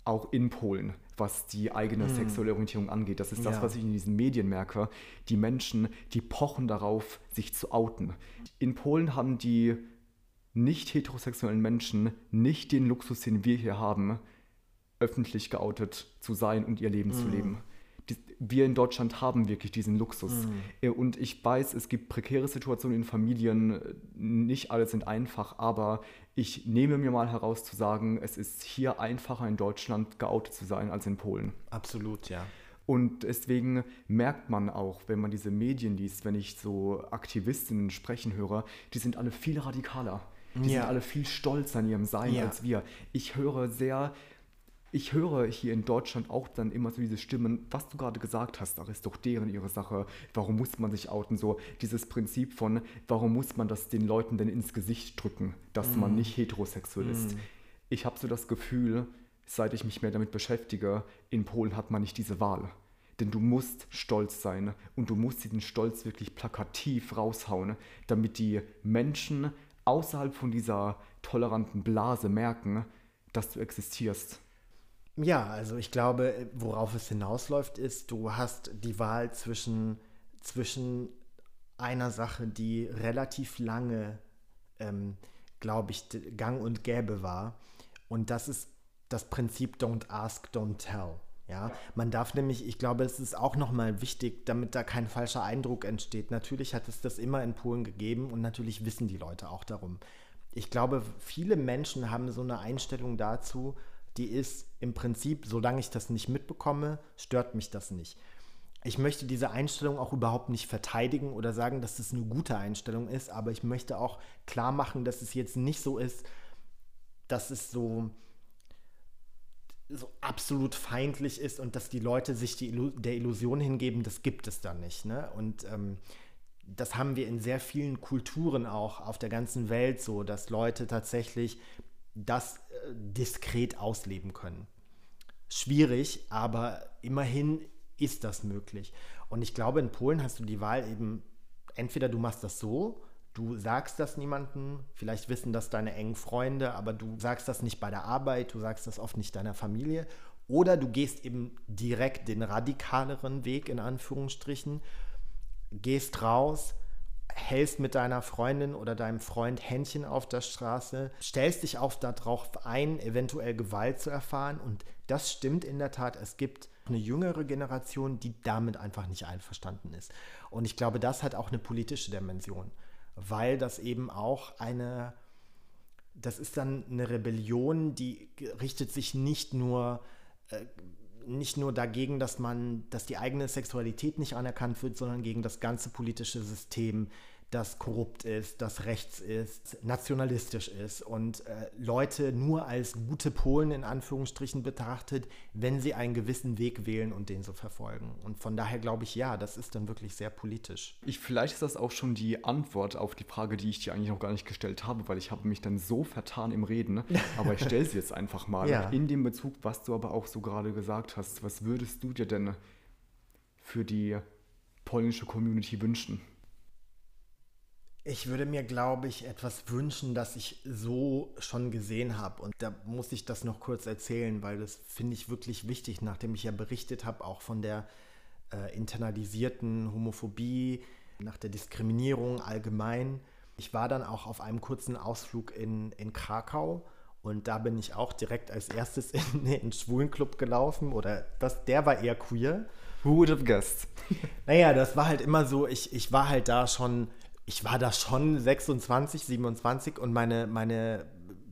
auch in Polen, was die eigene sexuelle Orientierung angeht. Das ist das, Ja. was ich in diesen Medien merke. Die Menschen, die pochen darauf, sich zu outen. In Polen haben die nicht heterosexuellen Menschen nicht den Luxus, den wir hier haben, öffentlich geoutet zu sein und ihr Leben zu leben. Wir in Deutschland haben wirklich diesen Luxus. Äh, Und ich weiß, es gibt prekäre Situationen in Familien, äh, nicht alle sind einfach, aber ich nehme mir mal heraus zu sagen, es ist hier einfacher in Deutschland geoutet zu sein als in Polen. Absolut, ja. Und deswegen merkt man auch, wenn man diese Medien liest, wenn ich so Aktivistinnen sprechen höre, die sind alle viel radikaler. Die Ja. sind alle viel stolzer an ihrem Sein Ja. als wir. Ich höre sehr, ich höre hier in Deutschland auch dann immer so diese Stimmen, was du gerade gesagt hast, ach, ist doch deren ihre Sache, warum muss man sich outen, so dieses Prinzip von, warum muss man das den Leuten denn ins Gesicht drücken, dass man nicht heterosexuell ist. Ich habe so das Gefühl, seit ich mich mehr damit beschäftige, in Polen hat man nicht diese Wahl. Denn du musst stolz sein und du musst diesen Stolz wirklich plakativ raushauen, damit die Menschen außerhalb von dieser toleranten Blase merken, dass du existierst. Ja, also ich glaube, worauf es hinausläuft, ist, du hast die Wahl zwischen, zwischen einer Sache, die relativ lange, ähm, glaube ich, gang und gäbe war. Und das ist das Prinzip Don't Ask, Don't Tell. Ja, man darf nämlich, ich glaube, es ist auch nochmal wichtig, damit da kein falscher Eindruck entsteht. Natürlich hat es das immer in Polen gegeben und natürlich wissen die Leute auch darum. Ich glaube, viele Menschen haben so eine Einstellung dazu, die ist im Prinzip, solange ich das nicht mitbekomme, stört mich das nicht. Ich möchte diese Einstellung auch überhaupt nicht verteidigen oder sagen, dass es eine gute Einstellung ist, aber ich möchte auch klar machen, dass es jetzt nicht so ist, dass es so, so absolut feindlich ist und dass die Leute sich die Illu der Illusion hingeben, das gibt es da nicht. Ne? Und ähm, das haben wir in sehr vielen Kulturen auch auf der ganzen Welt so, dass Leute tatsächlich das äh, diskret ausleben können. Schwierig, aber immerhin ist das möglich. Und ich glaube, in Polen hast du die Wahl eben, entweder du machst das so, du sagst das niemandem, vielleicht wissen das deine engen Freunde, aber du sagst das nicht bei der Arbeit, du sagst das oft nicht deiner Familie, oder du gehst eben direkt den radikaleren Weg in Anführungsstrichen, gehst raus, hältst mit deiner Freundin oder deinem Freund Händchen auf der Straße, stellst dich auch darauf ein, eventuell Gewalt zu erfahren. Und das stimmt in der Tat. Es gibt eine jüngere Generation, die damit einfach nicht einverstanden ist. Und ich glaube, das hat auch eine politische Dimension, weil das eben auch eine, das ist dann eine Rebellion, die richtet sich nicht nur äh, nicht nur dagegen, dass man, dass die eigene Sexualität nicht anerkannt wird, sondern gegen das ganze politische System, das korrupt ist, das rechts ist, nationalistisch ist und äh, Leute nur als gute Polen in Anführungsstrichen betrachtet, wenn sie einen gewissen Weg wählen und den so verfolgen. Und von daher glaube ich, ja, das ist dann wirklich sehr politisch. Ich, vielleicht ist das auch schon die Antwort auf die Frage, die ich dir eigentlich noch gar nicht gestellt habe, weil ich habe mich dann so vertan im Reden. Aber ich stelle sie jetzt einfach mal. ja. In dem Bezug, was du aber auch so gerade gesagt hast, was würdest du dir denn für die polnische Community wünschen? Ich würde mir, glaube ich, etwas wünschen, das ich so schon gesehen habe. Und da muss ich das noch kurz erzählen, weil das finde ich wirklich wichtig, nachdem ich ja berichtet habe, auch von der äh, internalisierten Homophobie, nach der Diskriminierung allgemein. Ich war dann auch auf einem kurzen Ausflug in, in Krakau und da bin ich auch direkt als erstes in den Schwulenclub gelaufen oder das, der war eher queer. Who would have guessed? naja, das war halt immer so, ich, ich war halt da schon ich war da schon 26, 27 und meine, meine,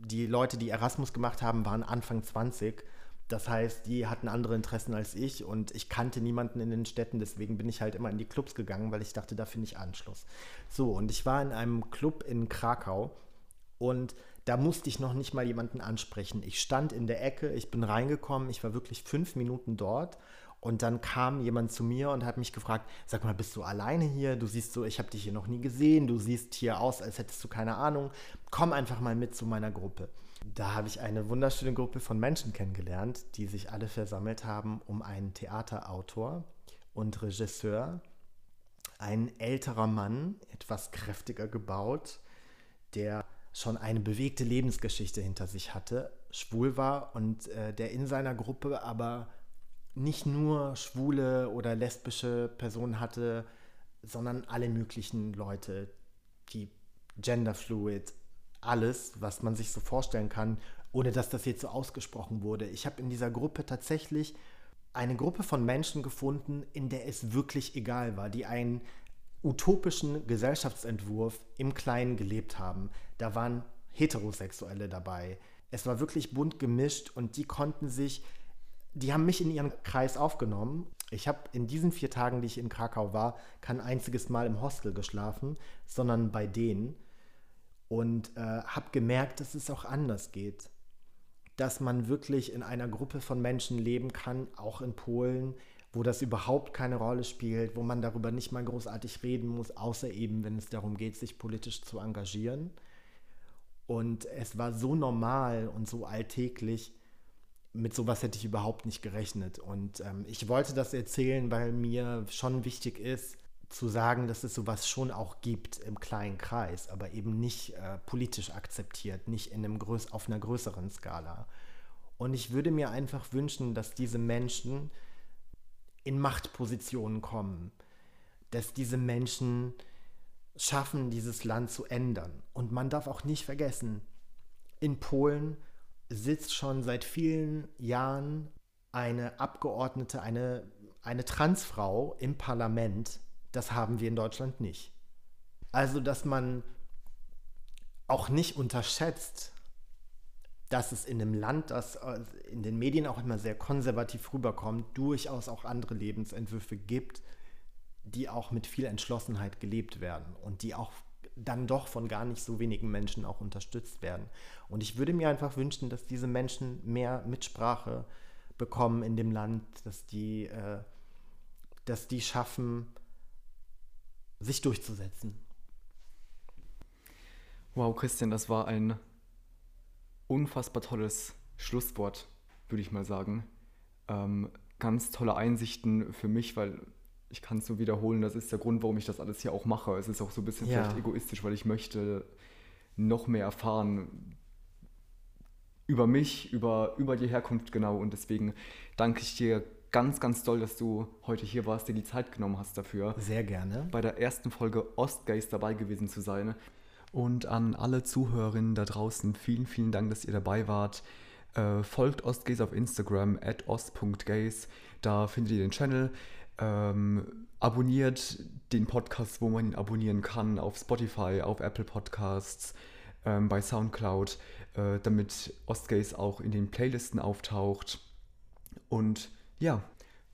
die Leute, die Erasmus gemacht haben, waren Anfang 20. Das heißt, die hatten andere Interessen als ich und ich kannte niemanden in den Städten, deswegen bin ich halt immer in die Clubs gegangen, weil ich dachte, da finde ich Anschluss. So, und ich war in einem Club in Krakau und da musste ich noch nicht mal jemanden ansprechen. Ich stand in der Ecke, ich bin reingekommen, ich war wirklich fünf Minuten dort und dann kam jemand zu mir und hat mich gefragt, sag mal, bist du alleine hier? Du siehst so, ich habe dich hier noch nie gesehen, du siehst hier aus, als hättest du keine Ahnung. Komm einfach mal mit zu meiner Gruppe. Da habe ich eine wunderschöne Gruppe von Menschen kennengelernt, die sich alle versammelt haben um einen Theaterautor und Regisseur, ein älterer Mann, etwas kräftiger gebaut, der schon eine bewegte Lebensgeschichte hinter sich hatte, schwul war und äh, der in seiner Gruppe aber nicht nur schwule oder lesbische Personen hatte, sondern alle möglichen Leute, die genderfluid, alles, was man sich so vorstellen kann, ohne dass das jetzt so ausgesprochen wurde. Ich habe in dieser Gruppe tatsächlich eine Gruppe von Menschen gefunden, in der es wirklich egal war, die einen utopischen Gesellschaftsentwurf im Kleinen gelebt haben. Da waren Heterosexuelle dabei. Es war wirklich bunt gemischt und die konnten sich die haben mich in ihren Kreis aufgenommen. Ich habe in diesen vier Tagen, die ich in Krakau war, kein einziges Mal im Hostel geschlafen, sondern bei denen. Und äh, habe gemerkt, dass es auch anders geht. Dass man wirklich in einer Gruppe von Menschen leben kann, auch in Polen, wo das überhaupt keine Rolle spielt, wo man darüber nicht mal großartig reden muss, außer eben, wenn es darum geht, sich politisch zu engagieren. Und es war so normal und so alltäglich, mit sowas hätte ich überhaupt nicht gerechnet. Und ähm, ich wollte das erzählen, weil mir schon wichtig ist, zu sagen, dass es sowas schon auch gibt im kleinen Kreis, aber eben nicht äh, politisch akzeptiert, nicht in einem größ auf einer größeren Skala. Und ich würde mir einfach wünschen, dass diese Menschen in Machtpositionen kommen, dass diese Menschen schaffen, dieses Land zu ändern. Und man darf auch nicht vergessen, in Polen sitzt schon seit vielen Jahren eine Abgeordnete, eine, eine Transfrau im Parlament. Das haben wir in Deutschland nicht. Also, dass man auch nicht unterschätzt, dass es in einem Land, das äh, in den Medien auch immer sehr konservativ rüberkommt, durchaus auch andere Lebensentwürfe gibt, die auch mit viel Entschlossenheit gelebt werden und die auch dann doch von gar nicht so wenigen Menschen auch unterstützt werden. Und ich würde mir einfach wünschen, dass diese Menschen mehr Mitsprache bekommen in dem Land, dass die, äh, dass die schaffen, sich durchzusetzen. Wow, Christian, das war ein unfassbar tolles Schlusswort, würde ich mal sagen. Ähm, ganz tolle Einsichten für mich, weil ich kann es nur wiederholen, das ist der Grund, warum ich das alles hier auch mache. Es ist auch so ein bisschen ja. vielleicht egoistisch, weil ich möchte noch mehr erfahren über mich, über, über die Herkunft genau. Und deswegen danke ich dir ganz, ganz toll, dass du heute hier warst, dir die Zeit genommen hast dafür. Sehr gerne. Bei der ersten Folge Ostgays dabei gewesen zu sein. Und an alle Zuhörerinnen da draußen, vielen, vielen Dank, dass ihr dabei wart. Äh, folgt Ostgays auf Instagram at ost.gays. Da findet ihr den Channel. Ähm, abonniert den Podcast, wo man ihn abonnieren kann, auf Spotify, auf Apple Podcasts, ähm, bei Soundcloud, äh, damit Ostgays auch in den Playlisten auftaucht. Und ja,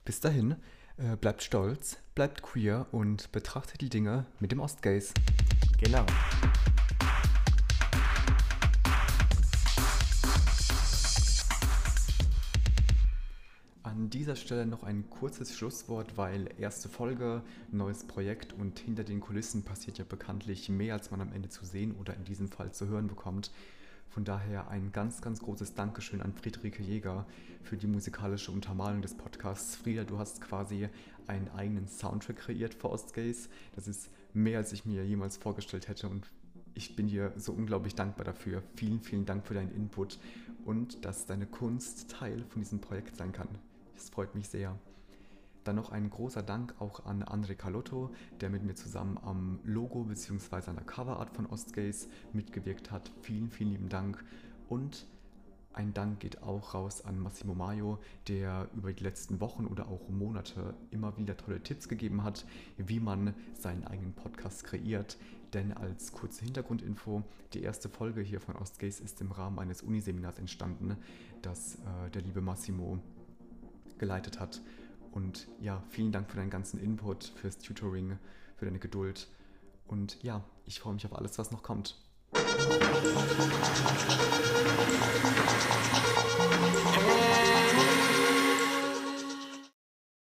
bis dahin, äh, bleibt stolz, bleibt queer und betrachtet die Dinge mit dem Ostgays. Genau. An dieser Stelle noch ein kurzes Schlusswort, weil erste Folge, neues Projekt und hinter den Kulissen passiert ja bekanntlich mehr, als man am Ende zu sehen oder in diesem Fall zu hören bekommt. Von daher ein ganz, ganz großes Dankeschön an Friederike Jäger für die musikalische Untermalung des Podcasts. Frieda, du hast quasi einen eigenen Soundtrack kreiert für Ostgays. Das ist mehr, als ich mir jemals vorgestellt hätte und ich bin dir so unglaublich dankbar dafür. Vielen, vielen Dank für deinen Input und dass deine Kunst Teil von diesem Projekt sein kann. Das freut mich sehr. Dann noch ein großer Dank auch an André Calotto, der mit mir zusammen am Logo bzw. an der Coverart von Ostgays mitgewirkt hat. Vielen, vielen lieben Dank. Und ein Dank geht auch raus an Massimo Maio, der über die letzten Wochen oder auch Monate immer wieder tolle Tipps gegeben hat, wie man seinen eigenen Podcast kreiert. Denn als kurze Hintergrundinfo, die erste Folge hier von Ostgays ist im Rahmen eines Uniseminars entstanden, das äh, der liebe Massimo geleitet hat. Und ja, vielen Dank für deinen ganzen Input, fürs Tutoring, für deine Geduld. Und ja, ich freue mich auf alles, was noch kommt. You.